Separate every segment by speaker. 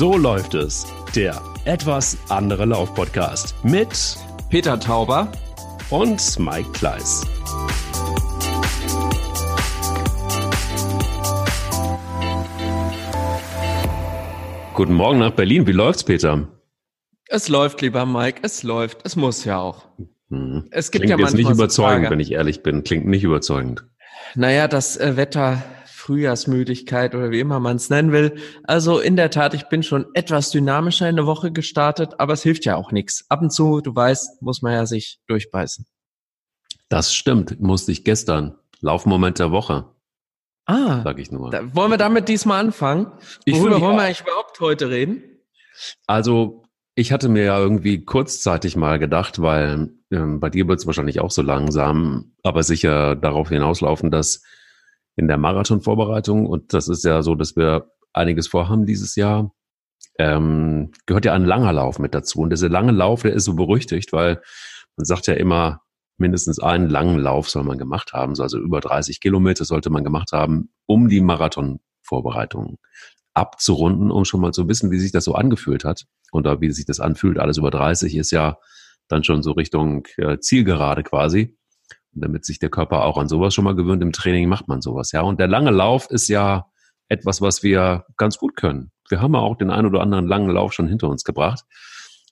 Speaker 1: So läuft es. Der etwas andere Lauf-Podcast mit
Speaker 2: Peter Tauber
Speaker 1: und Mike Kleiss. Guten Morgen nach Berlin. Wie läuft's, Peter?
Speaker 2: Es läuft, lieber Mike. Es läuft. Es muss ja auch.
Speaker 1: Hm. Es gibt Klingt ja jetzt nicht überzeugend, so wenn ich ehrlich bin. Klingt nicht überzeugend.
Speaker 2: Naja, das äh, Wetter Frühjahrsmüdigkeit oder wie immer man es nennen will. Also in der Tat, ich bin schon etwas dynamischer in der Woche gestartet, aber es hilft ja auch nichts. Ab und zu, du weißt, muss man ja sich durchbeißen.
Speaker 1: Das stimmt, musste ich gestern. Laufmoment der Woche.
Speaker 2: Ah, sag ich nur. Da, wollen wir damit diesmal anfangen? Ich Worüber wollen wir eigentlich überhaupt heute reden?
Speaker 1: Also ich hatte mir ja irgendwie kurzzeitig mal gedacht, weil ähm, bei dir wird es wahrscheinlich auch so langsam, aber sicher darauf hinauslaufen, dass in der Marathonvorbereitung und das ist ja so, dass wir einiges vorhaben dieses Jahr. Ähm, gehört ja ein langer Lauf mit dazu. Und dieser lange Lauf, der ist so berüchtigt, weil man sagt ja immer, mindestens einen langen Lauf soll man gemacht haben, also über 30 Kilometer sollte man gemacht haben, um die Marathonvorbereitung abzurunden, um schon mal zu wissen, wie sich das so angefühlt hat. Oder wie sich das anfühlt. Alles über 30 ist ja dann schon so Richtung äh, Zielgerade quasi. Damit sich der Körper auch an sowas schon mal gewöhnt, im Training macht man sowas, ja. Und der lange Lauf ist ja etwas, was wir ganz gut können. Wir haben ja auch den einen oder anderen langen Lauf schon hinter uns gebracht.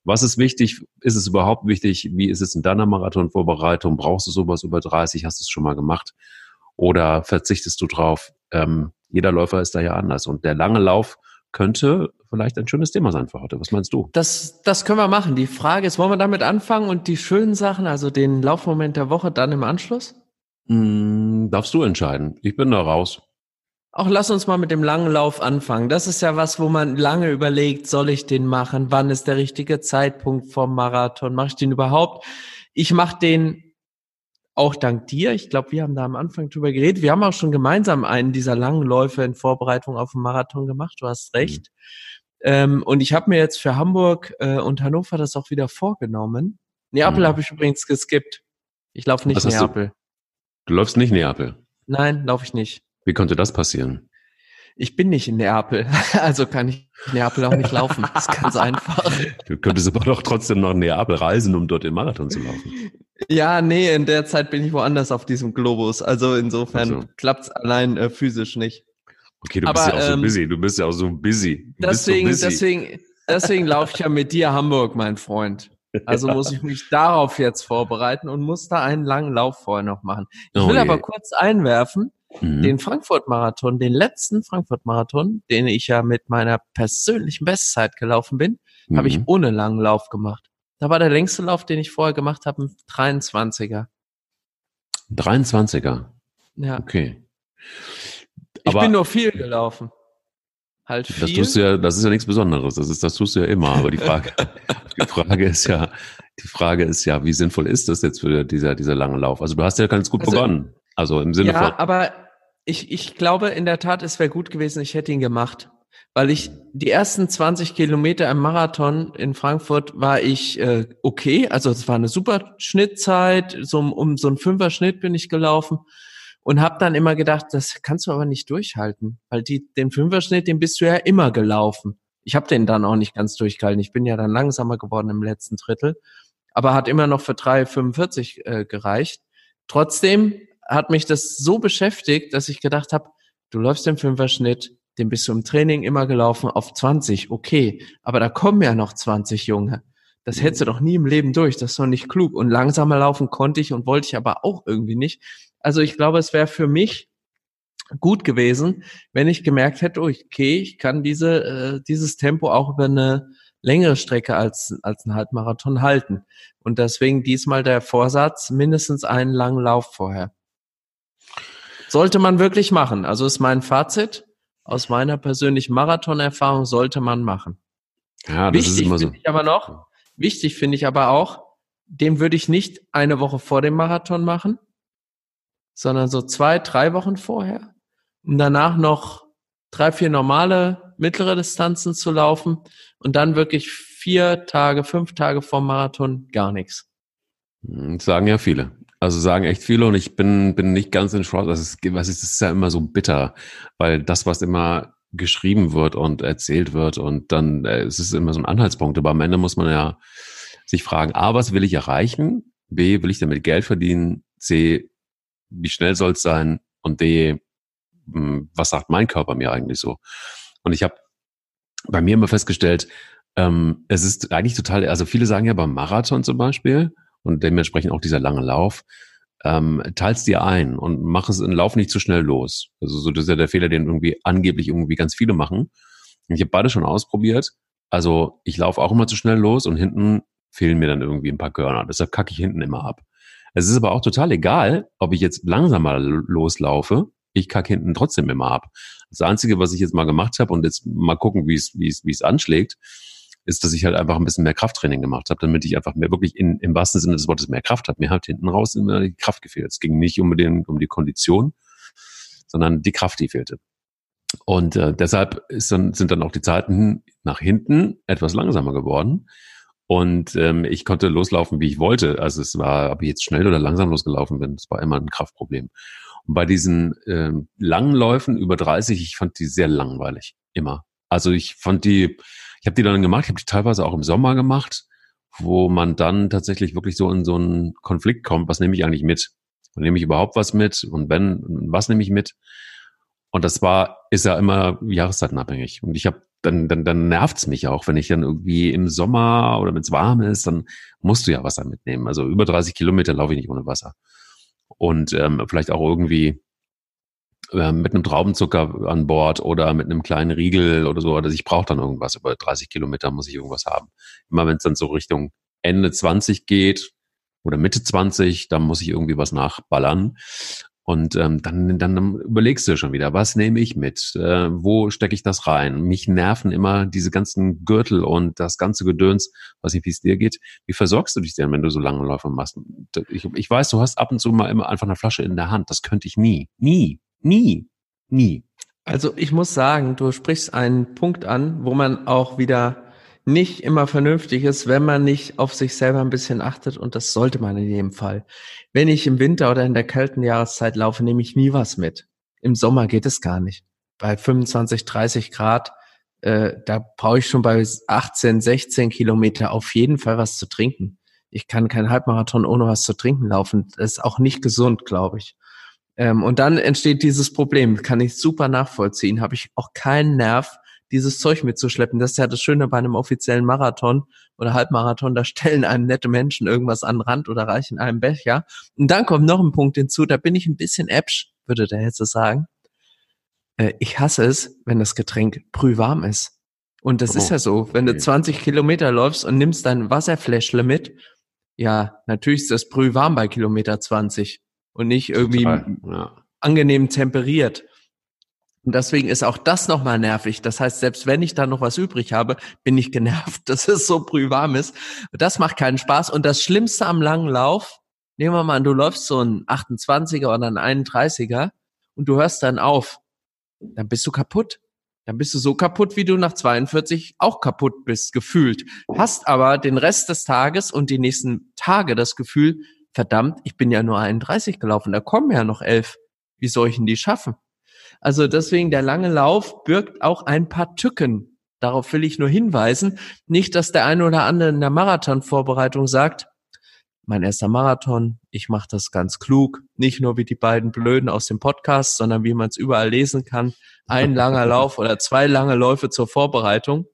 Speaker 1: Was ist wichtig? Ist es überhaupt wichtig? Wie ist es in deiner Marathonvorbereitung? Brauchst du sowas über 30? Hast du es schon mal gemacht? Oder verzichtest du drauf? Ähm, jeder Läufer ist da ja anders. Und der lange Lauf könnte vielleicht ein schönes Thema sein für heute. Was meinst du?
Speaker 2: Das, das können wir machen. Die Frage ist, wollen wir damit anfangen und die schönen Sachen, also den Laufmoment der Woche, dann im Anschluss?
Speaker 1: Mm, darfst du entscheiden. Ich bin da raus.
Speaker 2: Auch lass uns mal mit dem langen Lauf anfangen. Das ist ja was, wo man lange überlegt, soll ich den machen? Wann ist der richtige Zeitpunkt vom Marathon? Mache ich den überhaupt? Ich mache den auch dank dir. Ich glaube, wir haben da am Anfang drüber geredet. Wir haben auch schon gemeinsam einen dieser langen Läufe in Vorbereitung auf den Marathon gemacht. Du hast recht. Ähm, und ich habe mir jetzt für Hamburg äh, und Hannover das auch wieder vorgenommen. Neapel mhm. habe ich übrigens geskippt. Ich laufe nicht Neapel.
Speaker 1: Du? du läufst nicht Neapel?
Speaker 2: Nein, laufe ich nicht.
Speaker 1: Wie konnte das passieren?
Speaker 2: Ich bin nicht in Neapel, also kann ich Neapel auch nicht laufen. Das ist ganz einfach.
Speaker 1: Du könntest aber doch trotzdem nach Neapel reisen, um dort den Marathon zu laufen.
Speaker 2: Ja, nee, in der Zeit bin ich woanders auf diesem Globus. Also insofern so. klappt's allein äh, physisch nicht.
Speaker 1: Okay, du aber, bist ja auch so ähm, busy. Du bist ja auch so busy.
Speaker 2: Du deswegen, so busy. deswegen, deswegen laufe ich ja mit dir Hamburg, mein Freund. Also muss ich mich darauf jetzt vorbereiten und muss da einen langen Lauf vorher noch machen. Ich will oh aber kurz einwerfen, mhm. den Frankfurt-Marathon, den letzten Frankfurt-Marathon, den ich ja mit meiner persönlichen Bestzeit gelaufen bin, mhm. habe ich ohne langen Lauf gemacht. Da war der längste Lauf, den ich vorher gemacht habe, ein 23er.
Speaker 1: 23er?
Speaker 2: Ja.
Speaker 1: Okay.
Speaker 2: Ich aber bin nur viel gelaufen.
Speaker 1: Halt viel. Das tust du ja, das ist ja nichts Besonderes. Das ist, das tust du ja immer. Aber die Frage, die Frage ist ja, die Frage ist ja, wie sinnvoll ist das jetzt für dieser, dieser lange Lauf? Also du hast ja ganz gut also, begonnen. Also im Sinne
Speaker 2: ja,
Speaker 1: von.
Speaker 2: Ja, aber ich, ich glaube in der Tat, es wäre gut gewesen, ich hätte ihn gemacht. Weil ich die ersten 20 Kilometer im Marathon in Frankfurt war ich äh, okay. Also es war eine super Schnittzeit. So um, um so einen Fünfer-Schnitt bin ich gelaufen und habe dann immer gedacht, das kannst du aber nicht durchhalten, weil die, den Fünfer-Schnitt, den bist du ja immer gelaufen. Ich habe den dann auch nicht ganz durchgehalten. Ich bin ja dann langsamer geworden im letzten Drittel, aber hat immer noch für 3,45 äh, gereicht. Trotzdem hat mich das so beschäftigt, dass ich gedacht habe, du läufst den Fünferschnitt, den bist du im Training immer gelaufen auf 20, okay, aber da kommen ja noch 20 Junge. Das hättest du doch nie im Leben durch, das ist doch nicht klug. Und langsamer laufen konnte ich und wollte ich aber auch irgendwie nicht. Also ich glaube, es wäre für mich gut gewesen, wenn ich gemerkt hätte, oh, okay, ich kann diese, äh, dieses Tempo auch über eine längere Strecke als, als ein Halbmarathon halten. Und deswegen diesmal der Vorsatz, mindestens einen langen Lauf vorher. Sollte man wirklich machen. Also ist mein Fazit. Aus meiner persönlichen Marathonerfahrung sollte man machen.
Speaker 1: Ja, das wichtig ist immer so.
Speaker 2: Ich aber noch, wichtig finde ich aber auch, den würde ich nicht eine Woche vor dem Marathon machen, sondern so zwei, drei Wochen vorher, um danach noch drei, vier normale mittlere Distanzen zu laufen und dann wirklich vier Tage, fünf Tage vor Marathon gar nichts.
Speaker 1: Hm, sagen ja viele. Also sagen echt viele und ich bin, bin nicht ganz in Schwarz. Das ist, ist, das ist ja immer so bitter, weil das, was immer geschrieben wird und erzählt wird und dann äh, es ist immer so ein Anhaltspunkt. Aber am Ende muss man ja sich fragen, A, was will ich erreichen? B, will ich damit Geld verdienen? C, wie schnell soll es sein? Und D, hm, was sagt mein Körper mir eigentlich so? Und ich habe bei mir immer festgestellt, ähm, es ist eigentlich total, also viele sagen ja beim Marathon zum Beispiel und dementsprechend auch dieser lange Lauf, ähm, teilst dir ein und mach es, Lauf nicht zu schnell los. Also so, das ist ja der Fehler, den irgendwie angeblich irgendwie ganz viele machen. Ich habe beide schon ausprobiert. Also ich laufe auch immer zu schnell los und hinten fehlen mir dann irgendwie ein paar Körner. Deshalb kacke ich hinten immer ab. Es ist aber auch total egal, ob ich jetzt langsamer loslaufe. Ich kacke hinten trotzdem immer ab. Das Einzige, was ich jetzt mal gemacht habe und jetzt mal gucken, wie es, wie es, wie es anschlägt, ist, dass ich halt einfach ein bisschen mehr Krafttraining gemacht habe, damit ich einfach mehr wirklich in, im wahrsten Sinne des Wortes mehr Kraft habe. Mir hat hinten raus immer die Kraft gefehlt. Es ging nicht unbedingt um die Kondition, sondern die Kraft, die fehlte. Und äh, deshalb ist dann, sind dann auch die Zeiten nach hinten etwas langsamer geworden. Und ähm, ich konnte loslaufen, wie ich wollte. Also es war, ob ich jetzt schnell oder langsam losgelaufen bin, das war immer ein Kraftproblem. Und bei diesen ähm, langen Läufen über 30, ich fand die sehr langweilig. Immer. Also ich fand die, ich habe die dann gemacht, ich habe die teilweise auch im Sommer gemacht, wo man dann tatsächlich wirklich so in so einen Konflikt kommt, was nehme ich eigentlich mit? Und nehme ich überhaupt was mit? Und wenn, was nehme ich mit? Und das war, ist ja immer jahreszeitenabhängig. Und ich habe dann, dann, dann nervt's mich auch, wenn ich dann irgendwie im Sommer oder wenn es warm ist, dann musst du ja Wasser mitnehmen. Also über 30 Kilometer laufe ich nicht ohne Wasser. Und ähm, vielleicht auch irgendwie äh, mit einem Traubenzucker an Bord oder mit einem kleinen Riegel oder so. Oder ich brauche dann irgendwas. Über 30 Kilometer muss ich irgendwas haben. Immer wenn es dann so Richtung Ende 20 geht oder Mitte 20, dann muss ich irgendwie was nachballern. Und ähm, dann, dann überlegst du schon wieder, was nehme ich mit? Äh, wo stecke ich das rein? Mich nerven immer diese ganzen Gürtel und das ganze Gedöns, was nicht, wie es dir geht. Wie versorgst du dich denn, wenn du so lange Läufe machst? Ich, ich weiß, du hast ab und zu mal immer einfach eine Flasche in der Hand. Das könnte ich nie. Nie. Nie. Nie.
Speaker 2: Also ich muss sagen, du sprichst einen Punkt an, wo man auch wieder nicht immer vernünftig ist, wenn man nicht auf sich selber ein bisschen achtet und das sollte man in jedem Fall. Wenn ich im Winter oder in der kalten Jahreszeit laufe, nehme ich nie was mit. Im Sommer geht es gar nicht. Bei 25, 30 Grad, äh, da brauche ich schon bei 18, 16 Kilometer auf jeden Fall was zu trinken. Ich kann keinen Halbmarathon ohne was zu trinken laufen. Das ist auch nicht gesund, glaube ich. Ähm, und dann entsteht dieses Problem, kann ich super nachvollziehen, habe ich auch keinen Nerv, dieses Zeug mitzuschleppen. Das ist ja das Schöne bei einem offiziellen Marathon oder Halbmarathon, da stellen einem nette Menschen irgendwas an den Rand oder reichen einem Becher. Und dann kommt noch ein Punkt hinzu, da bin ich ein bisschen äpsch, würde der jetzt sagen. Äh, ich hasse es, wenn das Getränk brühwarm ist. Und das oh, ist ja so, wenn okay. du 20 Kilometer läufst und nimmst dein Wasserfläschle mit, ja, natürlich ist das brühwarm bei Kilometer 20 und nicht irgendwie ja. angenehm temperiert. Und deswegen ist auch das nochmal nervig. Das heißt, selbst wenn ich da noch was übrig habe, bin ich genervt, dass es so brühwarm ist. Das macht keinen Spaß. Und das Schlimmste am langen Lauf, nehmen wir mal an, du läufst so ein 28er oder ein 31er und du hörst dann auf. Dann bist du kaputt. Dann bist du so kaputt, wie du nach 42 auch kaputt bist, gefühlt. Hast aber den Rest des Tages und die nächsten Tage das Gefühl, verdammt, ich bin ja nur 31 gelaufen, da kommen ja noch elf. Wie soll ich denn die schaffen? Also deswegen der lange Lauf birgt auch ein paar Tücken. Darauf will ich nur hinweisen. Nicht, dass der eine oder andere in der Marathonvorbereitung sagt, mein erster Marathon, ich mache das ganz klug, nicht nur wie die beiden Blöden aus dem Podcast, sondern wie man es überall lesen kann. Ein langer Lauf oder zwei lange Läufe zur Vorbereitung.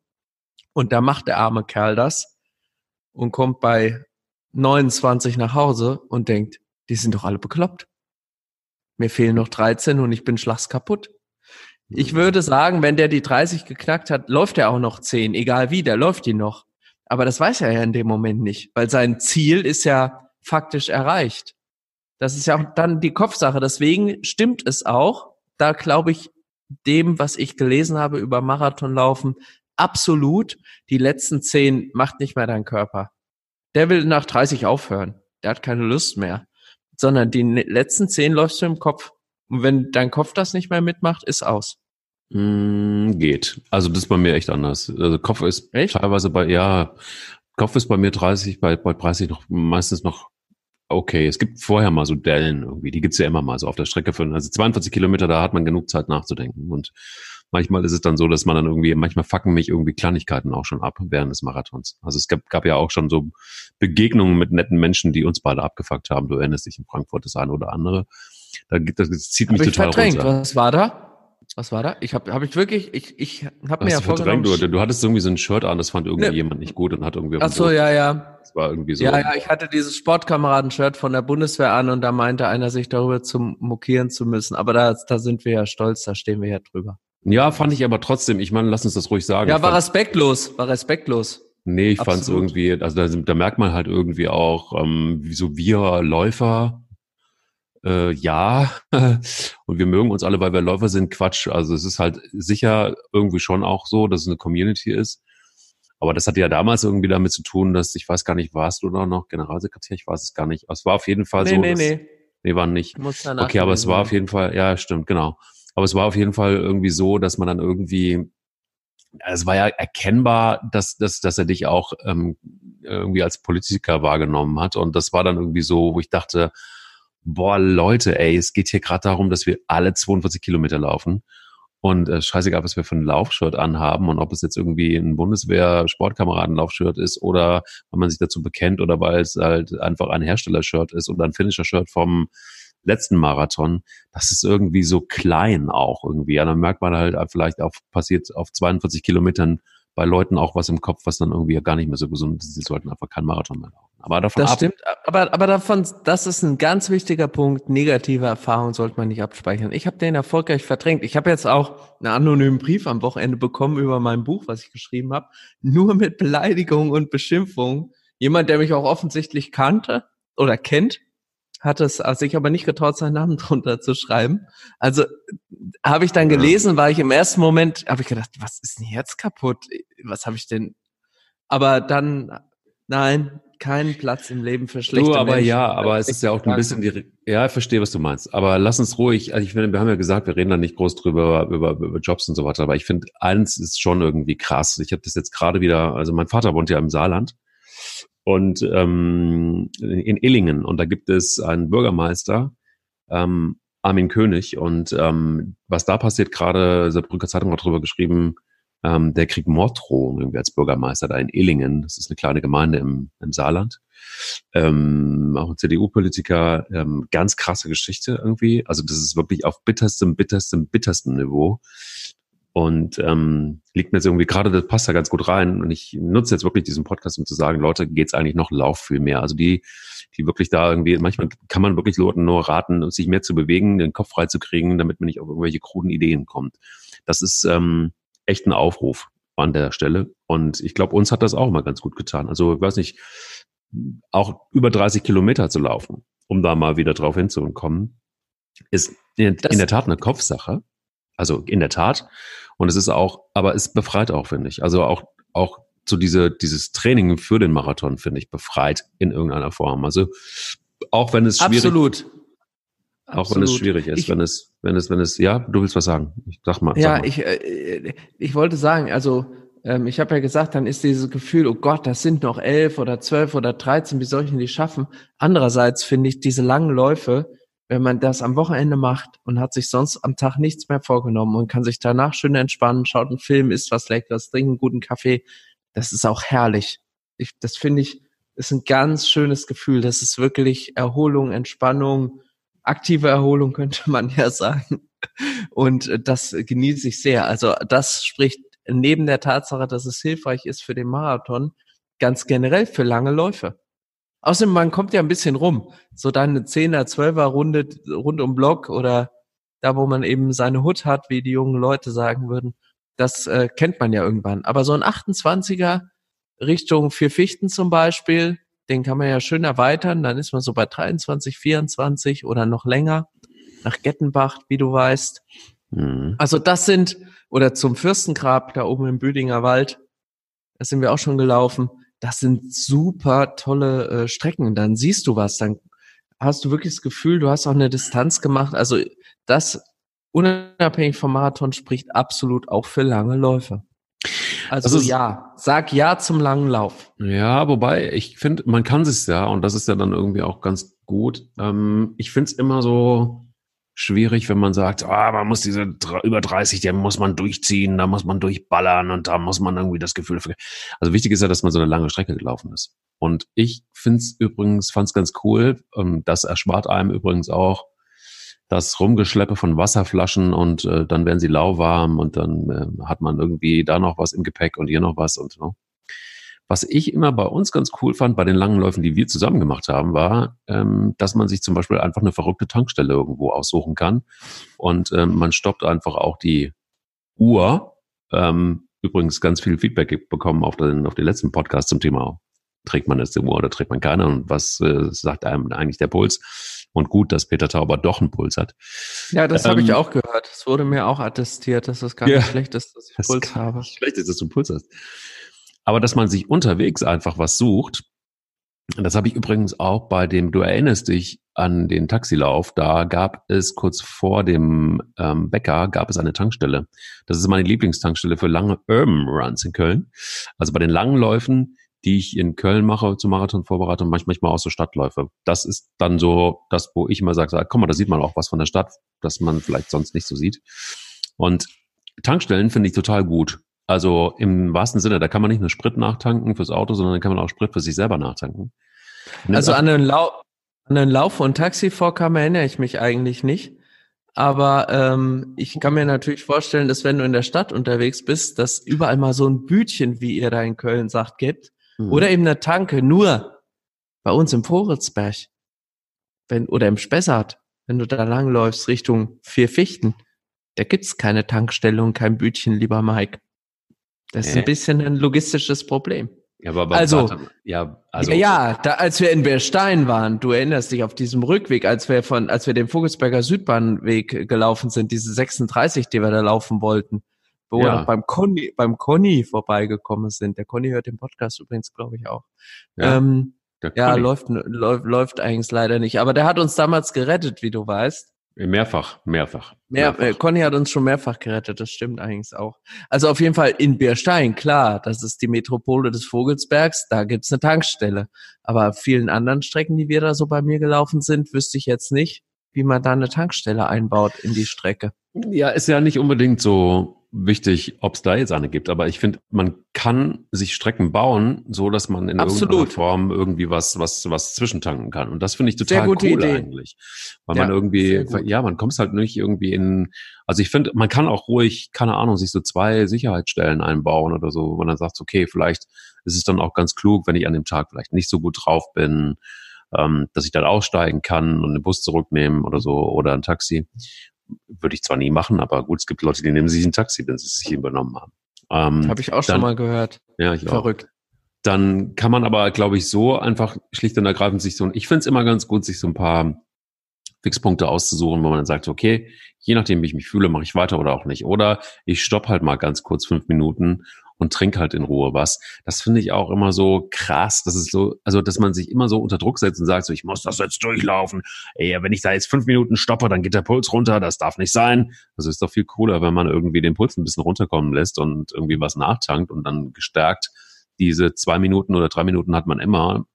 Speaker 2: Und da macht der arme Kerl das und kommt bei 29 nach Hause und denkt, die sind doch alle bekloppt. Mir fehlen noch 13 und ich bin schlags kaputt. Ich mhm. würde sagen, wenn der die 30 geknackt hat, läuft er auch noch 10, egal wie, der läuft die noch. Aber das weiß er ja in dem Moment nicht, weil sein Ziel ist ja faktisch erreicht. Das ist ja auch dann die Kopfsache. Deswegen stimmt es auch. Da glaube ich dem, was ich gelesen habe über Marathonlaufen, absolut. Die letzten zehn macht nicht mehr dein Körper. Der will nach 30 aufhören. Der hat keine Lust mehr sondern die ne-, letzten zehn läufst du im Kopf. Und wenn dein Kopf das nicht mehr mitmacht, ist aus.
Speaker 1: Mm, geht. Also das ist bei mir echt anders. Also Kopf ist echt? teilweise bei, ja, Kopf ist bei mir 30, bei, bei 30 noch meistens noch okay. Es gibt vorher mal so Dellen irgendwie, die gibt's ja immer mal so auf der Strecke für, also 42 Kilometer, da hat man genug Zeit nachzudenken. Und manchmal ist es dann so, dass man dann irgendwie, manchmal fucken mich irgendwie Kleinigkeiten auch schon ab während des Marathons. Also es gab, gab ja auch schon so Begegnungen mit netten Menschen, die uns beide abgefuckt haben. Du erinnerst dich in Frankfurt das eine oder andere. Da, das, zieht mich Hab total ich verdrängt.
Speaker 2: runter. Was war da? Was war da? Ich habe hab ich wirklich, ich, ich habe mir ja
Speaker 1: vorgenommen... Du, du hattest irgendwie so ein Shirt an, das fand irgendwie ne. jemand nicht gut und hat irgendwie...
Speaker 2: Ach so, ja,
Speaker 1: ja. Das war irgendwie so...
Speaker 2: Ja, ja, ich hatte dieses Sportkameraden-Shirt von der Bundeswehr an und da meinte einer, sich darüber zum mokieren zu müssen. Aber da, da sind wir ja stolz, da stehen wir ja drüber.
Speaker 1: Ja, fand ich aber trotzdem, ich meine, lass uns das ruhig sagen.
Speaker 2: Ja, war respektlos, war respektlos.
Speaker 1: Nee, ich fand es irgendwie, also da, da merkt man halt irgendwie auch, ähm, so wir Läufer, äh, ja, und wir mögen uns alle, weil wir Läufer sind, Quatsch. Also es ist halt sicher irgendwie schon auch so, dass es eine Community ist. Aber das hatte ja damals irgendwie damit zu tun, dass, ich weiß gar nicht, warst du da noch Generalsekretär? Ich weiß es gar nicht. Es war auf jeden Fall
Speaker 2: nee,
Speaker 1: so.
Speaker 2: Nee, dass, nee,
Speaker 1: nee. war nicht. Okay, aber es war auf jeden Fall, ja, stimmt, genau. Aber es war auf jeden Fall irgendwie so, dass man dann irgendwie, es war ja erkennbar, dass, dass, dass er dich auch ähm, irgendwie als Politiker wahrgenommen hat. Und das war dann irgendwie so, wo ich dachte, boah, Leute, ey, es geht hier gerade darum, dass wir alle 42 Kilometer laufen. Und äh, scheißegal, was wir für ein Laufshirt anhaben und ob es jetzt irgendwie ein Bundeswehr-Sportkameraden-Laufshirt ist oder wenn man sich dazu bekennt oder weil es halt einfach ein Hersteller-Shirt ist oder ein Finisher-Shirt vom letzten Marathon. Das ist irgendwie so klein auch irgendwie. Ja, dann merkt man halt vielleicht auch passiert auf 42 Kilometern bei Leuten auch was im Kopf, was dann irgendwie gar nicht mehr so gesund ist. Sie sollten einfach keinen Marathon mehr laufen.
Speaker 2: Aber davon das ab stimmt, aber, aber davon, das ist ein ganz wichtiger Punkt. Negative Erfahrungen sollte man nicht abspeichern. Ich habe den erfolgreich verdrängt. Ich habe jetzt auch einen anonymen Brief am Wochenende bekommen über mein Buch, was ich geschrieben habe. Nur mit Beleidigungen und Beschimpfungen. Jemand, der mich auch offensichtlich kannte oder kennt, hat es sich aber nicht getraut, seinen Namen drunter zu schreiben. Also habe ich dann gelesen, war ich im ersten Moment, habe ich gedacht, was ist denn jetzt kaputt? Was habe ich denn? Aber dann, nein, keinen Platz im Leben für schlechte
Speaker 1: du, aber
Speaker 2: Menschen.
Speaker 1: ja, aber es ist ja auch ein bisschen die, ja, ich verstehe, was du meinst. Aber lass uns ruhig, also ich finde, wir haben ja gesagt, wir reden da nicht groß drüber, über, über Jobs und so weiter, aber ich finde, eins ist schon irgendwie krass. Ich habe das jetzt gerade wieder, also mein Vater wohnt ja im Saarland und ähm, in Illingen und da gibt es einen Bürgermeister, ähm, Armin König und ähm, was da passiert gerade, Saarbrücker Zeitung hat darüber geschrieben, ähm, der kriegt Morddrohungen irgendwie als Bürgermeister da in Illingen, das ist eine kleine Gemeinde im, im Saarland. Ähm, auch ein CDU-Politiker, ähm, ganz krasse Geschichte irgendwie. Also das ist wirklich auf bitterstem, bitterstem, bitterstem Niveau. Und ähm, liegt mir jetzt irgendwie gerade, das passt da ganz gut rein. Und ich nutze jetzt wirklich diesen Podcast, um zu sagen, Leute, geht's eigentlich noch Lauf viel mehr. Also die, die wirklich da irgendwie, manchmal kann man wirklich Leuten nur raten, sich mehr zu bewegen, den Kopf frei zu kriegen, damit man nicht auf irgendwelche kruden Ideen kommt. Das ist ähm, echt ein Aufruf an der Stelle. Und ich glaube, uns hat das auch mal ganz gut getan. Also, ich weiß nicht, auch über 30 Kilometer zu laufen, um da mal wieder drauf hinzukommen, ist in, in der Tat eine Kopfsache. Also in der Tat. Und es ist auch, aber es befreit auch, finde ich. Also auch, auch so diese, dieses Training für den Marathon, finde ich, befreit in irgendeiner Form. Also auch wenn es schwierig
Speaker 2: Absolut.
Speaker 1: Auch Absolut. wenn es schwierig ist, ich, wenn es, wenn es, wenn es, ja, du willst was sagen. Ich sag mal.
Speaker 2: Ja,
Speaker 1: sag mal.
Speaker 2: ich, äh, ich wollte sagen, also ähm, ich habe ja gesagt, dann ist dieses Gefühl, oh Gott, das sind noch elf oder zwölf oder dreizehn, wie soll ich denn die schaffen? Andererseits finde ich diese langen Läufe, wenn man das am Wochenende macht und hat sich sonst am Tag nichts mehr vorgenommen und kann sich danach schön entspannen, schaut einen Film, isst was Leckeres, trinkt einen guten Kaffee, das ist auch herrlich. Ich, das finde ich, ist ein ganz schönes Gefühl. Das ist wirklich Erholung, Entspannung, aktive Erholung könnte man ja sagen. Und das genieße ich sehr. Also das spricht neben der Tatsache, dass es hilfreich ist für den Marathon, ganz generell für lange Läufe. Außerdem, man kommt ja ein bisschen rum. So dann eine 10er, 12er Runde rund um Block oder da, wo man eben seine Hut hat, wie die jungen Leute sagen würden. Das äh, kennt man ja irgendwann. Aber so ein 28er Richtung Vier Fichten zum Beispiel, den kann man ja schön erweitern. Dann ist man so bei 23, 24 oder noch länger. Nach Gettenbach, wie du weißt. Mhm. Also das sind, oder zum Fürstengrab da oben im Büdinger Wald, da sind wir auch schon gelaufen das sind super tolle äh, Strecken. Dann siehst du was, dann hast du wirklich das Gefühl, du hast auch eine Distanz gemacht. Also das unabhängig vom Marathon spricht absolut auch für lange Läufe. Also ist, ja, sag ja zum langen Lauf.
Speaker 1: Ja, wobei ich finde, man kann es ja und das ist ja dann irgendwie auch ganz gut. Ähm, ich finde es immer so, schwierig, wenn man sagt, ah, man muss diese über 30, der muss man durchziehen, da muss man durchballern und da muss man irgendwie das Gefühl. Also wichtig ist ja, dass man so eine lange Strecke gelaufen ist. Und ich finde es übrigens, fand es ganz cool, ähm, das erspart einem übrigens auch das Rumgeschleppe von Wasserflaschen und äh, dann werden sie lauwarm und dann äh, hat man irgendwie da noch was im Gepäck und hier noch was und ne? Was ich immer bei uns ganz cool fand, bei den langen Läufen, die wir zusammen gemacht haben, war, ähm, dass man sich zum Beispiel einfach eine verrückte Tankstelle irgendwo aussuchen kann. Und ähm, man stoppt einfach auch die Uhr. Ähm, übrigens ganz viel Feedback bekommen auf den, auf den letzten Podcast zum Thema, trägt man jetzt die Uhr oder trägt man keine und was äh, sagt einem eigentlich der Puls? Und gut, dass Peter Tauber doch einen Puls hat.
Speaker 2: Ja, das ähm, habe ich auch gehört. Es wurde mir auch attestiert, dass es gar ja, nicht schlecht ist, dass ich Puls habe.
Speaker 1: Schlecht ist, dass du einen Puls hast. Aber dass man sich unterwegs einfach was sucht, das habe ich übrigens auch bei dem, du erinnerst dich an den Taxilauf, da gab es kurz vor dem ähm, Bäcker, gab es eine Tankstelle. Das ist meine Lieblingstankstelle für lange Urban Runs in Köln. Also bei den langen Läufen, die ich in Köln mache zur Marathonvorbereitung, manchmal auch so Stadtläufe. Das ist dann so das, wo ich immer sage, komm mal, da sieht man auch was von der Stadt, das man vielleicht sonst nicht so sieht. Und Tankstellen finde ich total gut. Also im wahrsten Sinne, da kann man nicht nur Sprit nachtanken fürs Auto, sondern da kann man auch Sprit für sich selber nachtanken.
Speaker 2: Also an den, Lau an den Lauf- und Taxivorkam erinnere ich mich eigentlich nicht. Aber ähm, ich kann mir natürlich vorstellen, dass wenn du in der Stadt unterwegs bist, dass überall mal so ein Bütchen, wie ihr da in Köln sagt, gibt. Mhm. Oder eben eine Tanke. Nur bei uns im Voritzberg wenn, oder im Spessart, wenn du da langläufst Richtung Vier Fichten, da gibt's keine Tankstelle und kein Bütchen, lieber Mike. Das ist ein bisschen ein logistisches Problem.
Speaker 1: Ja, aber, aber
Speaker 2: also,
Speaker 1: warte, ja, also
Speaker 2: ja, ja, da, als wir in Berstein waren, du erinnerst dich auf diesem Rückweg, als wir von, als wir den Vogelsberger Südbahnweg gelaufen sind, diese 36, die wir da laufen wollten, wo ja. wir beim Conny, beim Conny vorbeigekommen sind. Der Conny hört den Podcast übrigens, glaube ich, auch. Ja, ähm, ja läuft, läuft, läuft eigentlich leider nicht. Aber der hat uns damals gerettet, wie du weißt.
Speaker 1: Mehrfach, mehrfach.
Speaker 2: Mehr, mehrfach. Äh, Conny hat uns schon mehrfach gerettet, das stimmt eigentlich auch. Also auf jeden Fall in Bierstein, klar, das ist die Metropole des Vogelsbergs, da gibt's eine Tankstelle. Aber vielen anderen Strecken, die wir da so bei mir gelaufen sind, wüsste ich jetzt nicht, wie man da eine Tankstelle einbaut in die Strecke.
Speaker 1: Ja, ist ja nicht unbedingt so wichtig, ob es da jetzt eine gibt, aber ich finde, man kann sich Strecken bauen, so dass man in Absolut. irgendeiner Form irgendwie was, was, was zwischentanken kann. Und das finde ich total cool Idee. eigentlich. Weil ja, man irgendwie, ja, man kommt halt nicht irgendwie in, also ich finde, man kann auch ruhig, keine Ahnung, sich so zwei Sicherheitsstellen einbauen oder so, wo man dann sagt, okay, vielleicht ist es dann auch ganz klug, wenn ich an dem Tag vielleicht nicht so gut drauf bin, ähm, dass ich dann aussteigen kann und den Bus zurücknehmen oder so oder ein Taxi würde ich zwar nie machen, aber gut, es gibt Leute, die nehmen sich ein Taxi, wenn sie es sich übernommen haben.
Speaker 2: Ähm, Habe ich auch dann, schon mal gehört.
Speaker 1: Ja, ich Verrückt. Auch. Dann kann man aber, glaube ich, so einfach schlicht und ergreifend sich so, ich finde es immer ganz gut, sich so ein paar Fixpunkte auszusuchen, wo man dann sagt, okay, je nachdem, wie ich mich fühle, mache ich weiter oder auch nicht. Oder ich stopp halt mal ganz kurz fünf Minuten und trink halt in Ruhe was. Das finde ich auch immer so krass. Das ist so, also, dass man sich immer so unter Druck setzt und sagt so, ich muss das jetzt durchlaufen. Ey, wenn ich da jetzt fünf Minuten stoppe, dann geht der Puls runter. Das darf nicht sein. Also ist doch viel cooler, wenn man irgendwie den Puls ein bisschen runterkommen lässt und irgendwie was nachtankt und dann gestärkt diese zwei Minuten oder drei Minuten hat man immer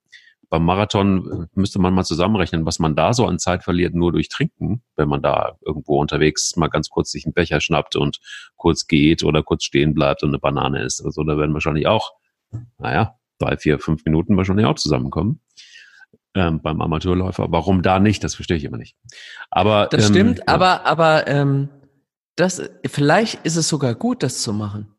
Speaker 1: beim Marathon äh, müsste man mal zusammenrechnen, was man da so an Zeit verliert, nur durch Trinken, wenn man da irgendwo unterwegs mal ganz kurz sich einen Becher schnappt und kurz geht oder kurz stehen bleibt und eine Banane isst oder so. Da werden wahrscheinlich auch, naja, drei, vier, fünf Minuten wahrscheinlich auch zusammenkommen. Ähm, beim Amateurläufer. Warum da nicht? Das verstehe ich immer nicht. Aber
Speaker 2: das ähm, stimmt, ja. aber aber ähm, das vielleicht ist es sogar gut, das zu machen.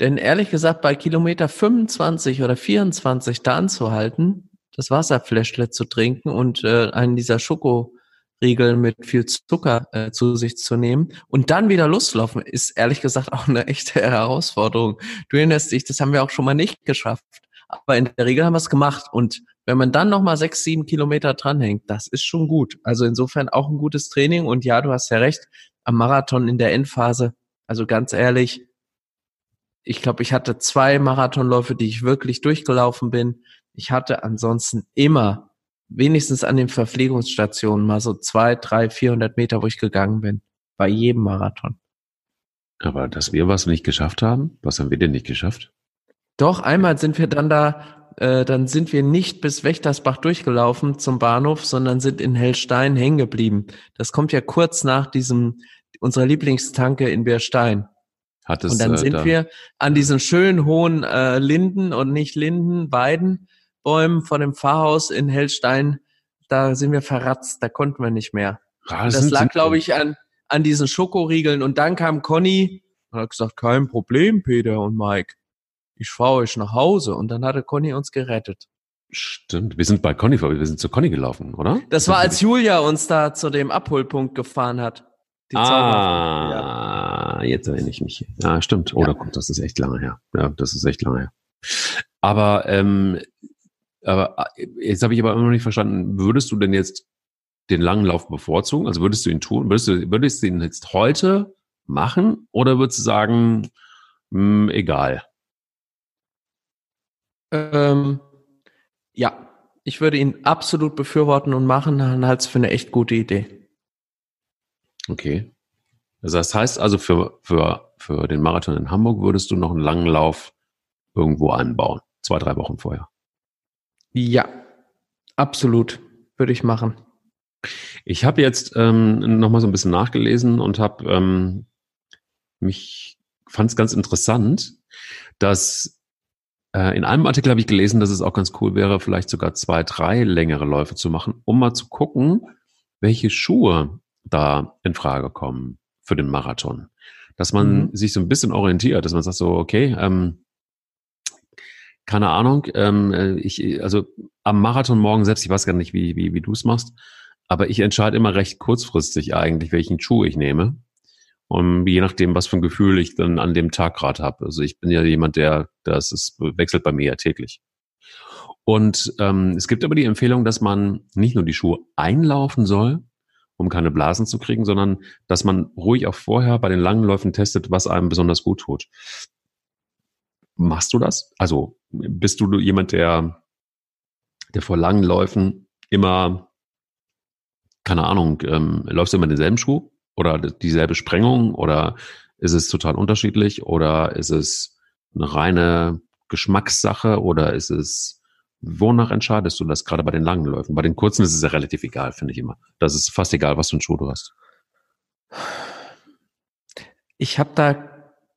Speaker 2: Denn ehrlich gesagt, bei Kilometer 25 oder 24 da anzuhalten, das Wasserfläschle zu trinken und äh, einen dieser Schokoriegel mit viel Zucker äh, zu sich zu nehmen und dann wieder loslaufen, ist ehrlich gesagt auch eine echte Herausforderung. Du erinnerst dich, das haben wir auch schon mal nicht geschafft. Aber in der Regel haben wir es gemacht. Und wenn man dann nochmal sechs, sieben Kilometer dranhängt, das ist schon gut. Also insofern auch ein gutes Training. Und ja, du hast ja recht, am Marathon in der Endphase, also ganz ehrlich, ich glaube, ich hatte zwei Marathonläufe, die ich wirklich durchgelaufen bin. Ich hatte ansonsten immer wenigstens an den Verpflegungsstationen mal so zwei, drei, vierhundert Meter, wo ich gegangen bin. Bei jedem Marathon.
Speaker 1: Aber dass wir was nicht geschafft haben, was haben wir denn nicht geschafft?
Speaker 2: Doch, einmal sind wir dann da äh, dann sind wir nicht bis Wächtersbach durchgelaufen zum Bahnhof, sondern sind in Hellstein hängen geblieben. Das kommt ja kurz nach diesem unserer Lieblingstanke in Bierstein. Hat es, und dann äh, sind da wir an diesen schönen hohen äh, Linden und nicht Linden, Weidenbäumen vor dem Pfarrhaus in Hellstein. Da sind wir verratzt, da konnten wir nicht mehr. Ja, das, das lag, glaube ich, an, an diesen Schokoriegeln. Und dann kam Conny und hat gesagt, kein Problem, Peter und Mike. Ich fahre euch nach Hause. Und dann hatte Conny uns gerettet.
Speaker 1: Stimmt, wir sind bei Conny vorbei, wir sind zu Conny gelaufen, oder?
Speaker 2: Das war, als Julia uns da zu dem Abholpunkt gefahren hat.
Speaker 1: Die ah, ja. jetzt erinnere ich mich. Ja, stimmt. Oder oh, ja. das ist echt lange her. Ja, das ist echt lange her. Aber, ähm, aber äh, jetzt habe ich aber immer noch nicht verstanden, würdest du denn jetzt den langen Lauf bevorzugen? Also würdest du ihn tun? Würdest du, würdest du ihn jetzt heute machen oder würdest du sagen, mh, hm, egal?
Speaker 2: Ähm, ja, ich würde ihn absolut befürworten und machen, dann halte es für eine echt gute Idee.
Speaker 1: Okay. Also das heißt also, für, für, für den Marathon in Hamburg würdest du noch einen langen Lauf irgendwo anbauen. Zwei, drei Wochen vorher.
Speaker 2: Ja, absolut. Würde ich machen.
Speaker 1: Ich habe jetzt ähm, noch mal so ein bisschen nachgelesen und habe ähm, mich fand es ganz interessant, dass äh, in einem Artikel habe ich gelesen, dass es auch ganz cool wäre, vielleicht sogar zwei, drei längere Läufe zu machen, um mal zu gucken, welche Schuhe da in Frage kommen für den Marathon. Dass man mhm. sich so ein bisschen orientiert, dass man sagt so, okay, ähm, keine Ahnung, ähm, äh, ich, also am Marathon morgen selbst, ich weiß gar nicht, wie, wie, wie du es machst, aber ich entscheide immer recht kurzfristig eigentlich, welchen Schuh ich nehme. Und je nachdem, was für ein Gefühl ich dann an dem Tag gerade habe. Also ich bin ja jemand, der, das ist, wechselt bei mir ja täglich. Und ähm, es gibt aber die Empfehlung, dass man nicht nur die Schuhe einlaufen soll, um keine Blasen zu kriegen, sondern dass man ruhig auch vorher bei den langen Läufen testet, was einem besonders gut tut. Machst du das? Also bist du jemand, der, der vor langen Läufen immer, keine Ahnung, ähm, läufst du immer denselben Schuh oder dieselbe Sprengung oder ist es total unterschiedlich oder ist es eine reine Geschmackssache oder ist es Wonach entscheidest du das gerade bei den langen Läufen? Bei den kurzen ist es ja relativ egal, finde ich immer. Das ist fast egal, was für einen Schuh du hast.
Speaker 2: Ich habe da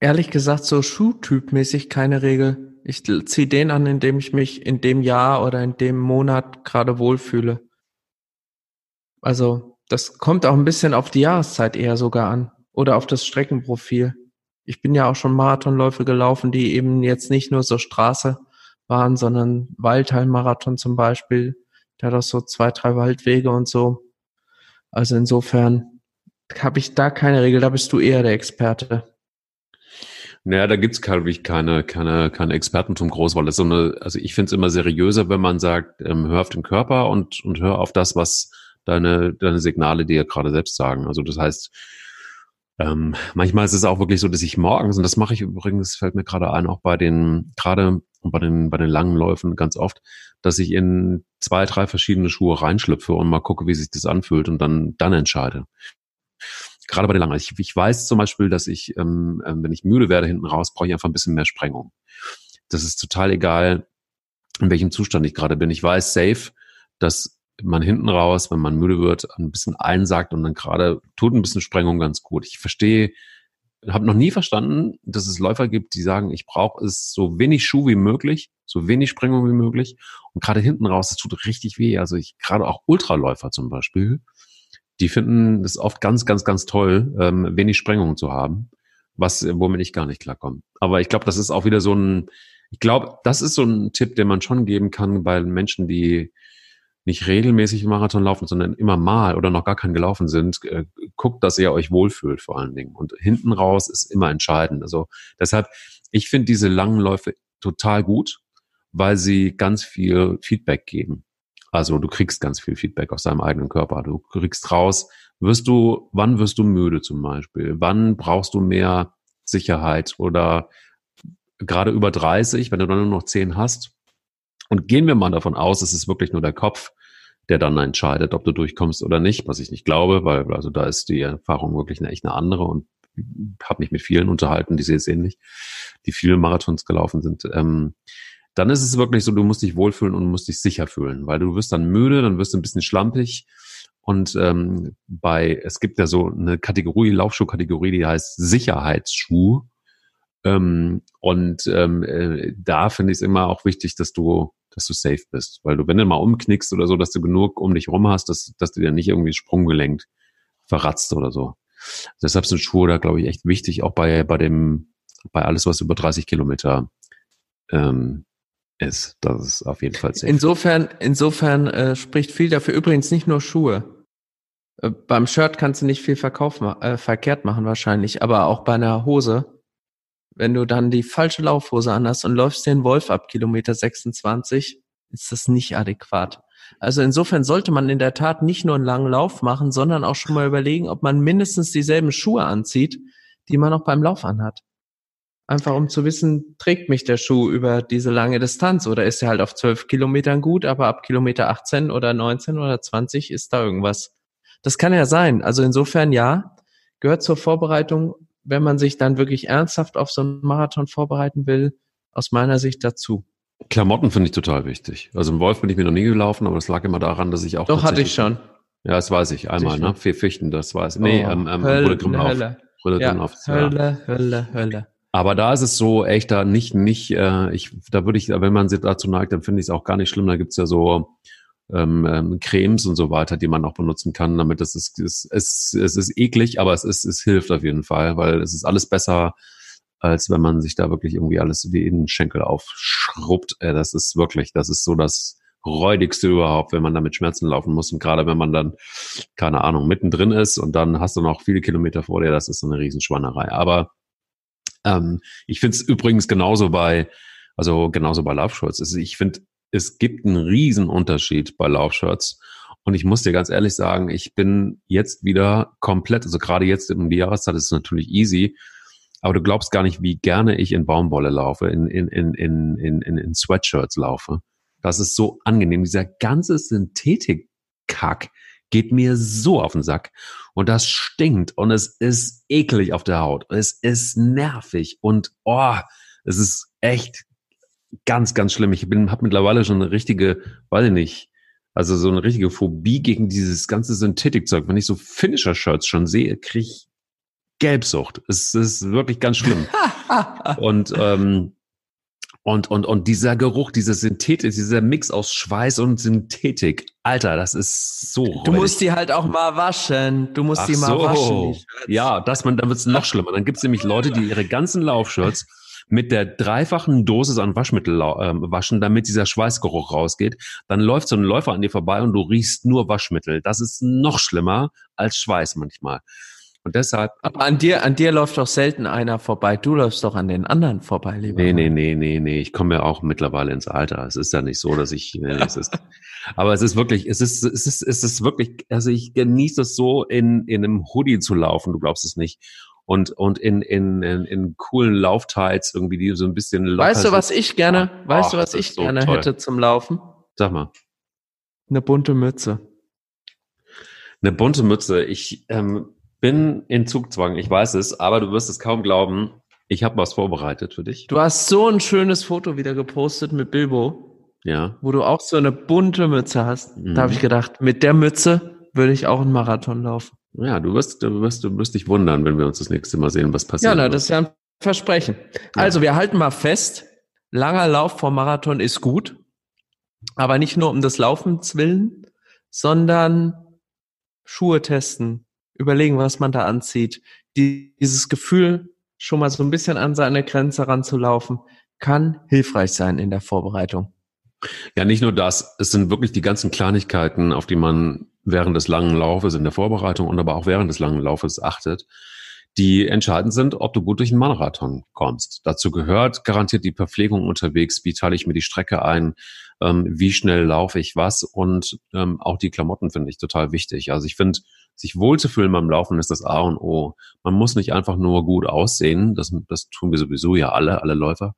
Speaker 2: ehrlich gesagt so Schuhtypmäßig keine Regel. Ich ziehe den an, in dem ich mich in dem Jahr oder in dem Monat gerade wohlfühle. Also das kommt auch ein bisschen auf die Jahreszeit eher sogar an oder auf das Streckenprofil. Ich bin ja auch schon Marathonläufe gelaufen, die eben jetzt nicht nur so Straße waren, sondern Waldheim-Marathon zum Beispiel. Der hat auch so zwei, drei Waldwege und so. Also insofern habe ich da keine Regel, da bist du eher der Experte.
Speaker 1: Naja, da gibt's glaube ich, keine, keine, keine Expertentum groß, weil das so eine, also ich finde es immer seriöser, wenn man sagt, ähm, hör auf den Körper und, und hör auf das, was deine, deine Signale dir gerade selbst sagen. Also das heißt, ähm, manchmal ist es auch wirklich so, dass ich morgens, und das mache ich übrigens, fällt mir gerade ein, auch bei den, gerade bei den, bei den langen Läufen ganz oft, dass ich in zwei, drei verschiedene Schuhe reinschlüpfe und mal gucke, wie sich das anfühlt und dann, dann entscheide. Gerade bei den langen. Ich, ich weiß zum Beispiel, dass ich, ähm, ähm wenn ich müde werde hinten raus, brauche ich einfach ein bisschen mehr Sprengung. Das ist total egal, in welchem Zustand ich gerade bin. Ich weiß safe, dass man hinten raus, wenn man müde wird, ein bisschen einsagt und dann gerade tut ein bisschen Sprengung ganz gut. Ich verstehe, habe noch nie verstanden, dass es Läufer gibt, die sagen, ich brauche es so wenig Schuh wie möglich, so wenig Sprengung wie möglich. Und gerade hinten raus, das tut richtig weh. Also ich gerade auch Ultraläufer zum Beispiel, die finden es oft ganz, ganz, ganz toll, ähm, wenig Sprengung zu haben, was womit ich gar nicht klarkomme. Aber ich glaube, das ist auch wieder so ein, ich glaube, das ist so ein Tipp, den man schon geben kann bei Menschen, die nicht regelmäßig Marathon laufen, sondern immer mal oder noch gar keinen gelaufen sind, äh, guckt, dass ihr euch wohlfühlt vor allen Dingen. Und hinten raus ist immer entscheidend. Also deshalb, ich finde diese langen Läufe total gut, weil sie ganz viel Feedback geben. Also du kriegst ganz viel Feedback aus deinem eigenen Körper. Du kriegst raus, wirst du, wann wirst du müde zum Beispiel? Wann brauchst du mehr Sicherheit oder gerade über 30, wenn du dann nur noch 10 hast, und gehen wir mal davon aus, es ist wirklich nur der Kopf, der dann entscheidet, ob du durchkommst oder nicht, was ich nicht glaube, weil also da ist die Erfahrung wirklich eine echt eine andere und habe mich mit vielen unterhalten, die sehen es ähnlich, die viele Marathons gelaufen sind. Ähm, dann ist es wirklich so, du musst dich wohlfühlen und musst dich sicher fühlen, weil du wirst dann müde, dann wirst du ein bisschen schlampig. Und ähm, bei, es gibt ja so eine Kategorie, Laufschuhkategorie, die heißt Sicherheitsschuh. Ähm, und ähm, äh, da finde ich es immer auch wichtig, dass du, dass du safe bist. Weil du, wenn du mal umknickst oder so, dass du genug um dich rum hast, dass, dass du dir nicht irgendwie Sprunggelenk verratzt oder so. Deshalb sind Schuhe da, glaube ich, echt wichtig, auch bei, bei dem, bei alles, was über 30 Kilometer ähm, ist. Das ist auf jeden Fall
Speaker 2: safe. Insofern, insofern äh, spricht viel dafür. Übrigens nicht nur Schuhe. Äh, beim Shirt kannst du nicht viel Verkauf äh, verkehrt machen wahrscheinlich, aber auch bei einer Hose. Wenn du dann die falsche Laufhose anhast und läufst den Wolf ab Kilometer 26, ist das nicht adäquat. Also insofern sollte man in der Tat nicht nur einen langen Lauf machen, sondern auch schon mal überlegen, ob man mindestens dieselben Schuhe anzieht, die man auch beim Lauf anhat. Einfach um zu wissen, trägt mich der Schuh über diese lange Distanz oder ist er halt auf zwölf Kilometern gut, aber ab Kilometer 18 oder 19 oder 20 ist da irgendwas. Das kann ja sein. Also insofern ja, gehört zur Vorbereitung, wenn man sich dann wirklich ernsthaft auf so einen Marathon vorbereiten will, aus meiner Sicht dazu.
Speaker 1: Klamotten finde ich total wichtig. Also im Wolf bin ich mir noch nie gelaufen, aber das lag immer daran, dass ich auch.
Speaker 2: Doch, hatte ich schon.
Speaker 1: Ja, das weiß ich einmal, ne? Vier Fichten, das weiß ich. Nee, oh, ähm, ähm, Hölle,
Speaker 2: Hölle. Hölle, ja, Hölle, Hölle, Hölle.
Speaker 1: Aber da ist es so echt da nicht, nicht, äh, ich, da würde ich, wenn man sich dazu neigt, dann finde ich es auch gar nicht schlimm. Da gibt's ja so ähm, ähm, Cremes und so weiter, die man auch benutzen kann, damit es ist, es, es, es ist eklig, aber es ist, es hilft auf jeden Fall, weil es ist alles besser, als wenn man sich da wirklich irgendwie alles wie in den Schenkel aufschrubbt. Äh, das ist wirklich, das ist so das räudigste überhaupt, wenn man da mit Schmerzen laufen muss. Und gerade wenn man dann, keine Ahnung, mittendrin ist und dann hast du noch viele Kilometer vor dir, das ist so eine Riesenschwannerei. Aber ähm, ich finde es übrigens genauso bei, also genauso bei Laufshirts. Also ich finde, es gibt einen riesen Unterschied bei Laufshirts. Und ich muss dir ganz ehrlich sagen, ich bin jetzt wieder komplett, also gerade jetzt in die Jahreszeit ist es natürlich easy, aber du glaubst gar nicht, wie gerne ich in Baumwolle laufe, in, in, in, in, in, in Sweatshirts laufe. Das ist so angenehm. Dieser ganze Synthetik-Kack, geht mir so auf den Sack. Und das stinkt und es ist eklig auf der Haut. Es ist nervig und oh, es ist echt ganz, ganz schlimm. Ich bin, habe mittlerweile schon eine richtige, weiß ich nicht, also so eine richtige Phobie gegen dieses ganze Synthetikzeug. Wenn ich so Finisher-Shirts schon sehe, kriege ich Gelbsucht. Es ist wirklich ganz schlimm. und ähm, und, und, und dieser Geruch, diese Synthetik, dieser Mix aus Schweiß und Synthetik, Alter, das ist so.
Speaker 2: Du musst die halt auch mal waschen. Du musst Ach die mal so. waschen.
Speaker 1: ja, das man, dann wird's noch schlimmer. Dann gibt's nämlich Leute, die ihre ganzen Laufshirts mit der dreifachen Dosis an Waschmittel äh, waschen, damit dieser Schweißgeruch rausgeht. Dann läuft so ein Läufer an dir vorbei und du riechst nur Waschmittel. Das ist noch schlimmer als Schweiß manchmal. Und deshalb.
Speaker 2: Aber an dir, an dir läuft doch selten einer vorbei. Du läufst doch an den anderen vorbei, lieber.
Speaker 1: Nee, nee, nee, nee, nee. Ich komme ja auch mittlerweile ins Alter. Es ist ja nicht so, dass ich, nee, es ist, aber es ist wirklich, es ist, es ist, es ist wirklich, also ich genieße es so, in, in einem Hoodie zu laufen. Du glaubst es nicht. Und, und in, in, in, in coolen Lauftights irgendwie, die so ein bisschen
Speaker 2: locker Weißt du, was ich gerne, oh, weißt du, was ich so gerne toll. hätte zum Laufen?
Speaker 1: Sag mal.
Speaker 2: Eine bunte Mütze.
Speaker 1: Eine bunte Mütze. Ich, ähm, bin in Zugzwang, ich weiß es, aber du wirst es kaum glauben. Ich habe was vorbereitet für dich.
Speaker 2: Du hast so ein schönes Foto wieder gepostet mit Bilbo.
Speaker 1: Ja.
Speaker 2: Wo du auch so eine bunte Mütze hast. Mhm. Da habe ich gedacht, mit der Mütze würde ich auch einen Marathon laufen.
Speaker 1: Ja, du wirst, du wirst, du wirst dich wundern, wenn wir uns das nächste Mal sehen, was passiert.
Speaker 2: Ja, na, das ist ja ein Versprechen. Ja. Also, wir halten mal fest, langer Lauf vor Marathon ist gut, aber nicht nur um des Laufens willen, sondern Schuhe testen, überlegen, was man da anzieht. Die, dieses Gefühl, schon mal so ein bisschen an seine Grenze ranzulaufen, kann hilfreich sein in der Vorbereitung.
Speaker 1: Ja, nicht nur das. Es sind wirklich die ganzen Kleinigkeiten, auf die man während des langen Laufes in der Vorbereitung und aber auch während des langen Laufes achtet, die entscheidend sind, ob du gut durch einen Marathon kommst. Dazu gehört garantiert die Verpflegung unterwegs, wie teile ich mir die Strecke ein, ähm, wie schnell laufe ich was und ähm, auch die Klamotten finde ich total wichtig. Also ich finde, sich wohlzufühlen beim Laufen ist das A und O. Man muss nicht einfach nur gut aussehen, das, das tun wir sowieso ja alle, alle Läufer,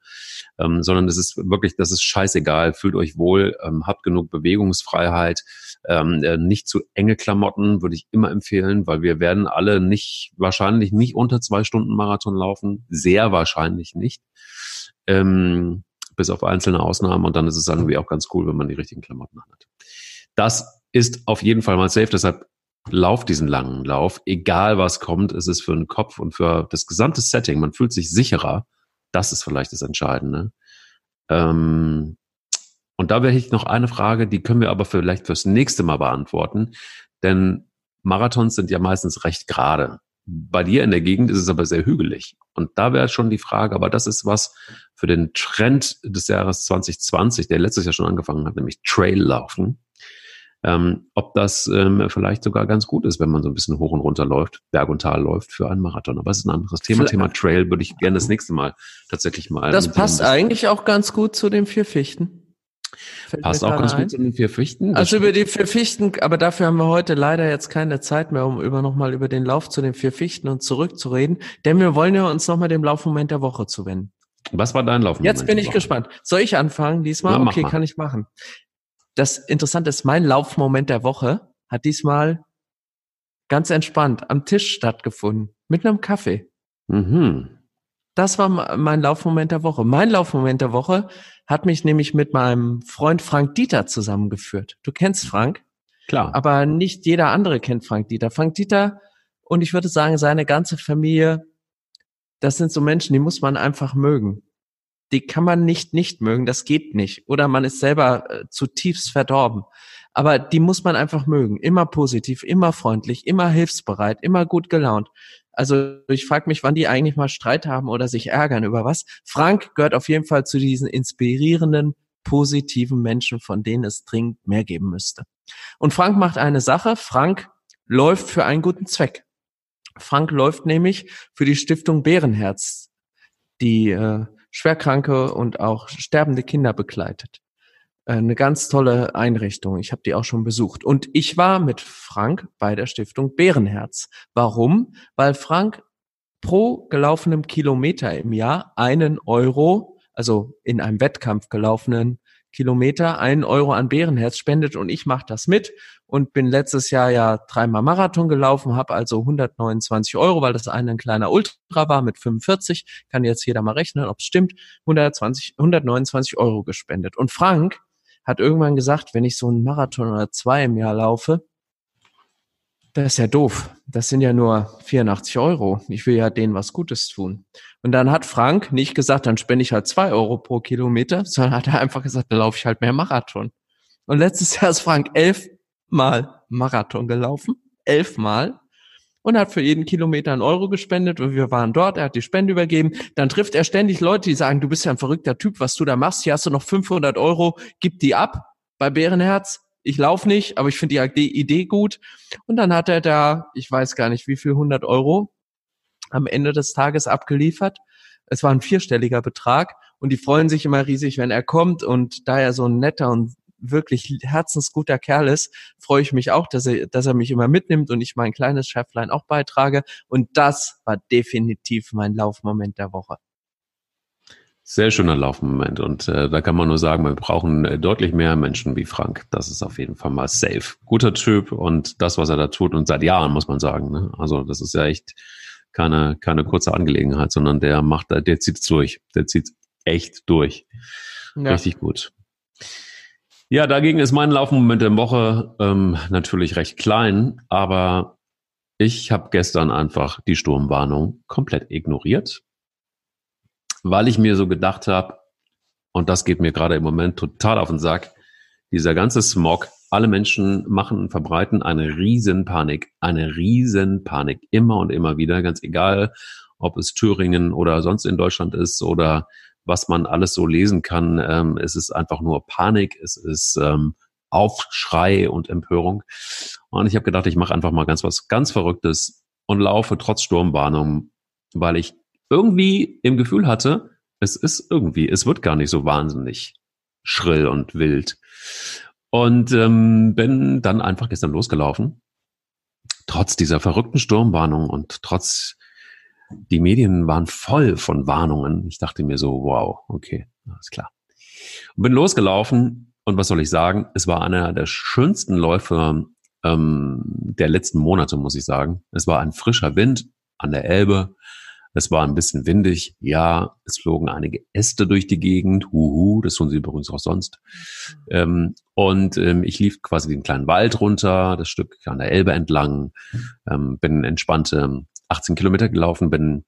Speaker 1: ähm, sondern das ist wirklich, das ist scheißegal, fühlt euch wohl, ähm, habt genug Bewegungsfreiheit, ähm, äh, nicht zu enge Klamotten würde ich immer empfehlen, weil wir werden alle nicht, wahrscheinlich nicht unter zwei Stunden Marathon laufen, sehr wahrscheinlich nicht. Ähm, bis auf einzelne Ausnahmen. Und dann ist es irgendwie auch ganz cool, wenn man die richtigen Klamotten hat. Das ist auf jeden Fall mal safe. Deshalb lauf diesen langen Lauf. Egal was kommt, ist es für den Kopf und für das gesamte Setting. Man fühlt sich sicherer. Das ist vielleicht das Entscheidende. Ähm, und da wäre ich noch eine Frage, die können wir aber vielleicht fürs nächste Mal beantworten. Denn Marathons sind ja meistens recht gerade. Bei dir in der Gegend ist es aber sehr hügelig. Und da wäre schon die Frage, aber das ist was für den Trend des Jahres 2020, der letztes Jahr schon angefangen hat, nämlich Traillaufen. Ähm, ob das ähm, vielleicht sogar ganz gut ist, wenn man so ein bisschen hoch und runter läuft, Berg und Tal läuft für einen Marathon. Aber es ist ein anderes Thema. Vielleicht. Thema Trail würde ich gerne das nächste Mal tatsächlich mal.
Speaker 2: Das passt eigentlich auch ganz gut zu den vier Fichten.
Speaker 1: Fällt Passt auch ganz ein. gut zu den vier Fichten.
Speaker 2: Also über die vier Fichten, aber dafür haben wir heute leider jetzt keine Zeit mehr, um über nochmal über den Lauf zu den vier Fichten und zurückzureden. Denn wir wollen ja uns nochmal dem Laufmoment der Woche zuwenden.
Speaker 1: Was war dein Laufmoment?
Speaker 2: Jetzt bin ich gespannt. Soll ich anfangen diesmal? Na, okay, kann ich machen. Das Interessante ist, mein Laufmoment der Woche hat diesmal ganz entspannt am Tisch stattgefunden. Mit einem Kaffee. Mhm. Das war mein Laufmoment der Woche. Mein Laufmoment der Woche hat mich nämlich mit meinem Freund Frank Dieter zusammengeführt. Du kennst Frank?
Speaker 1: Klar.
Speaker 2: Aber nicht jeder andere kennt Frank Dieter. Frank Dieter und ich würde sagen, seine ganze Familie, das sind so Menschen, die muss man einfach mögen. Die kann man nicht nicht mögen, das geht nicht. Oder man ist selber äh, zutiefst verdorben. Aber die muss man einfach mögen. Immer positiv, immer freundlich, immer hilfsbereit, immer gut gelaunt. Also ich frage mich, wann die eigentlich mal Streit haben oder sich ärgern über was. Frank gehört auf jeden Fall zu diesen inspirierenden, positiven Menschen, von denen es dringend mehr geben müsste. Und Frank macht eine Sache. Frank läuft für einen guten Zweck. Frank läuft nämlich für die Stiftung Bärenherz, die äh, schwerkranke und auch sterbende Kinder begleitet. Äh, eine ganz tolle Einrichtung. Ich habe die auch schon besucht. Und ich war mit Frank bei der Stiftung Bärenherz. Warum? Weil Frank pro gelaufenem Kilometer im Jahr einen Euro, also in einem Wettkampf gelaufenen Kilometer, einen Euro an Bärenherz spendet und ich mache das mit und bin letztes Jahr ja dreimal Marathon gelaufen, habe also 129 Euro, weil das eine ein kleiner Ultra war mit 45, kann jetzt jeder mal rechnen, ob es stimmt, 120, 129 Euro gespendet. Und Frank hat irgendwann gesagt, wenn ich so einen Marathon oder zwei im Jahr laufe, das ist ja doof. Das sind ja nur 84 Euro. Ich will ja denen was Gutes tun. Und dann hat Frank nicht gesagt, dann spende ich halt zwei Euro pro Kilometer, sondern hat er einfach gesagt, dann laufe ich halt mehr Marathon. Und letztes Jahr ist Frank elfmal Marathon gelaufen. Elfmal und hat für jeden Kilometer einen Euro gespendet und wir waren dort, er hat die Spende übergeben. Dann trifft er ständig Leute, die sagen, du bist ja ein verrückter Typ, was du da machst, hier hast du noch 500 Euro, gib die ab bei Bärenherz. Ich laufe nicht, aber ich finde die Idee gut. Und dann hat er da, ich weiß gar nicht wie viel, 100 Euro am Ende des Tages abgeliefert. Es war ein vierstelliger Betrag und die freuen sich immer riesig, wenn er kommt und da er so ein netter und wirklich herzensguter Kerl ist, freue ich mich auch, dass er, dass er mich immer mitnimmt und ich mein kleines Schäflein auch beitrage. Und das war definitiv mein Laufmoment der Woche.
Speaker 1: Sehr schöner Laufmoment. Und äh, da kann man nur sagen, wir brauchen äh, deutlich mehr Menschen wie Frank. Das ist auf jeden Fall mal safe. Guter Typ und das, was er da tut, und seit Jahren, muss man sagen. Ne? Also das ist ja echt keine, keine kurze Angelegenheit, sondern der macht, der zieht's durch. Der zieht's echt durch. Ja. Richtig gut. Ja, dagegen ist mein Laufmoment der Woche ähm, natürlich recht klein, aber ich habe gestern einfach die Sturmwarnung komplett ignoriert, weil ich mir so gedacht habe, und das geht mir gerade im Moment total auf den Sack, dieser ganze Smog, alle Menschen machen und verbreiten eine Riesenpanik, eine Riesenpanik, immer und immer wieder, ganz egal, ob es Thüringen oder sonst in Deutschland ist oder was man alles so lesen kann. Ähm, es ist einfach nur Panik, es ist ähm, Aufschrei und Empörung. Und ich habe gedacht, ich mache einfach mal ganz was ganz Verrücktes und laufe trotz Sturmwarnung, weil ich irgendwie im Gefühl hatte, es ist irgendwie, es wird gar nicht so wahnsinnig schrill und wild. Und ähm, bin dann einfach gestern losgelaufen, trotz dieser verrückten Sturmwarnung und trotz die Medien waren voll von Warnungen. Ich dachte mir so, wow, okay, alles klar. Und bin losgelaufen und was soll ich sagen? Es war einer der schönsten Läufe ähm, der letzten Monate, muss ich sagen. Es war ein frischer Wind an der Elbe. Es war ein bisschen windig. Ja, es flogen einige Äste durch die Gegend. Huhu, das tun sie übrigens auch sonst. Ähm, und ähm, ich lief quasi den kleinen Wald runter, das Stück an der Elbe entlang, ähm, bin entspannte 18 Kilometer gelaufen, bin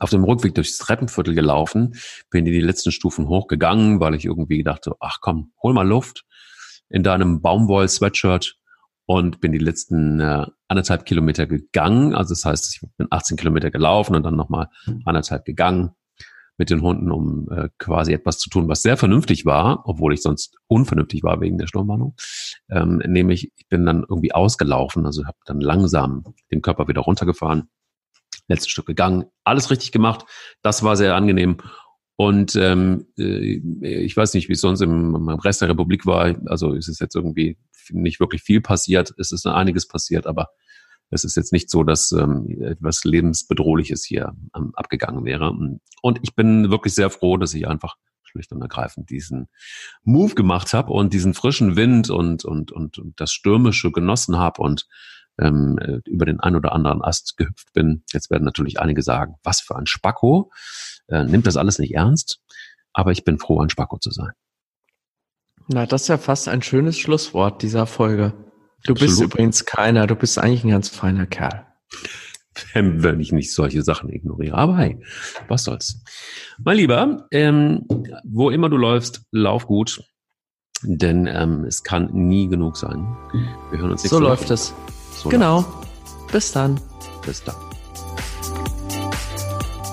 Speaker 1: auf dem Rückweg durchs Treppenviertel gelaufen, bin in die letzten Stufen hochgegangen, weil ich irgendwie dachte, ach komm, hol mal Luft in deinem Baumwoll-Sweatshirt und bin die letzten äh, anderthalb Kilometer gegangen. Also das heißt, ich bin 18 Kilometer gelaufen und dann nochmal anderthalb gegangen mit den Hunden, um äh, quasi etwas zu tun, was sehr vernünftig war, obwohl ich sonst unvernünftig war wegen der Sturmwarnung. Ähm, nämlich, ich bin dann irgendwie ausgelaufen, also habe dann langsam den Körper wieder runtergefahren, letztes Stück gegangen, alles richtig gemacht. Das war sehr angenehm. Und ähm, äh, ich weiß nicht, wie es sonst im, im Rest der Republik war. Also ist es jetzt irgendwie nicht wirklich viel passiert. Es ist einiges passiert, aber es ist jetzt nicht so, dass ähm, etwas lebensbedrohliches hier ähm, abgegangen wäre. Und ich bin wirklich sehr froh, dass ich einfach schlicht und ergreifend diesen Move gemacht habe und diesen frischen Wind und, und, und, und das Stürmische genossen habe und ähm, über den ein oder anderen Ast gehüpft bin. Jetzt werden natürlich einige sagen, was für ein Spacko. Äh, nimmt das alles nicht ernst. Aber ich bin froh, ein Spacko zu sein.
Speaker 2: Na, das ist ja fast ein schönes Schlusswort dieser Folge. Du Absolut. bist übrigens keiner, du bist eigentlich ein ganz feiner Kerl.
Speaker 1: Wenn ich nicht solche Sachen ignoriere. Aber hey, was soll's. Mein Lieber, ähm, wo immer du läufst, lauf gut. Denn ähm, es kann nie genug sein.
Speaker 2: Wir hören uns nächste So läuft es. So genau. Bis dann.
Speaker 1: Bis dann.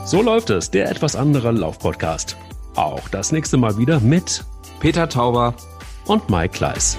Speaker 1: So läuft es, der etwas andere Laufpodcast. Auch das nächste Mal wieder mit
Speaker 2: Peter Tauber
Speaker 1: und Mike Kleiss.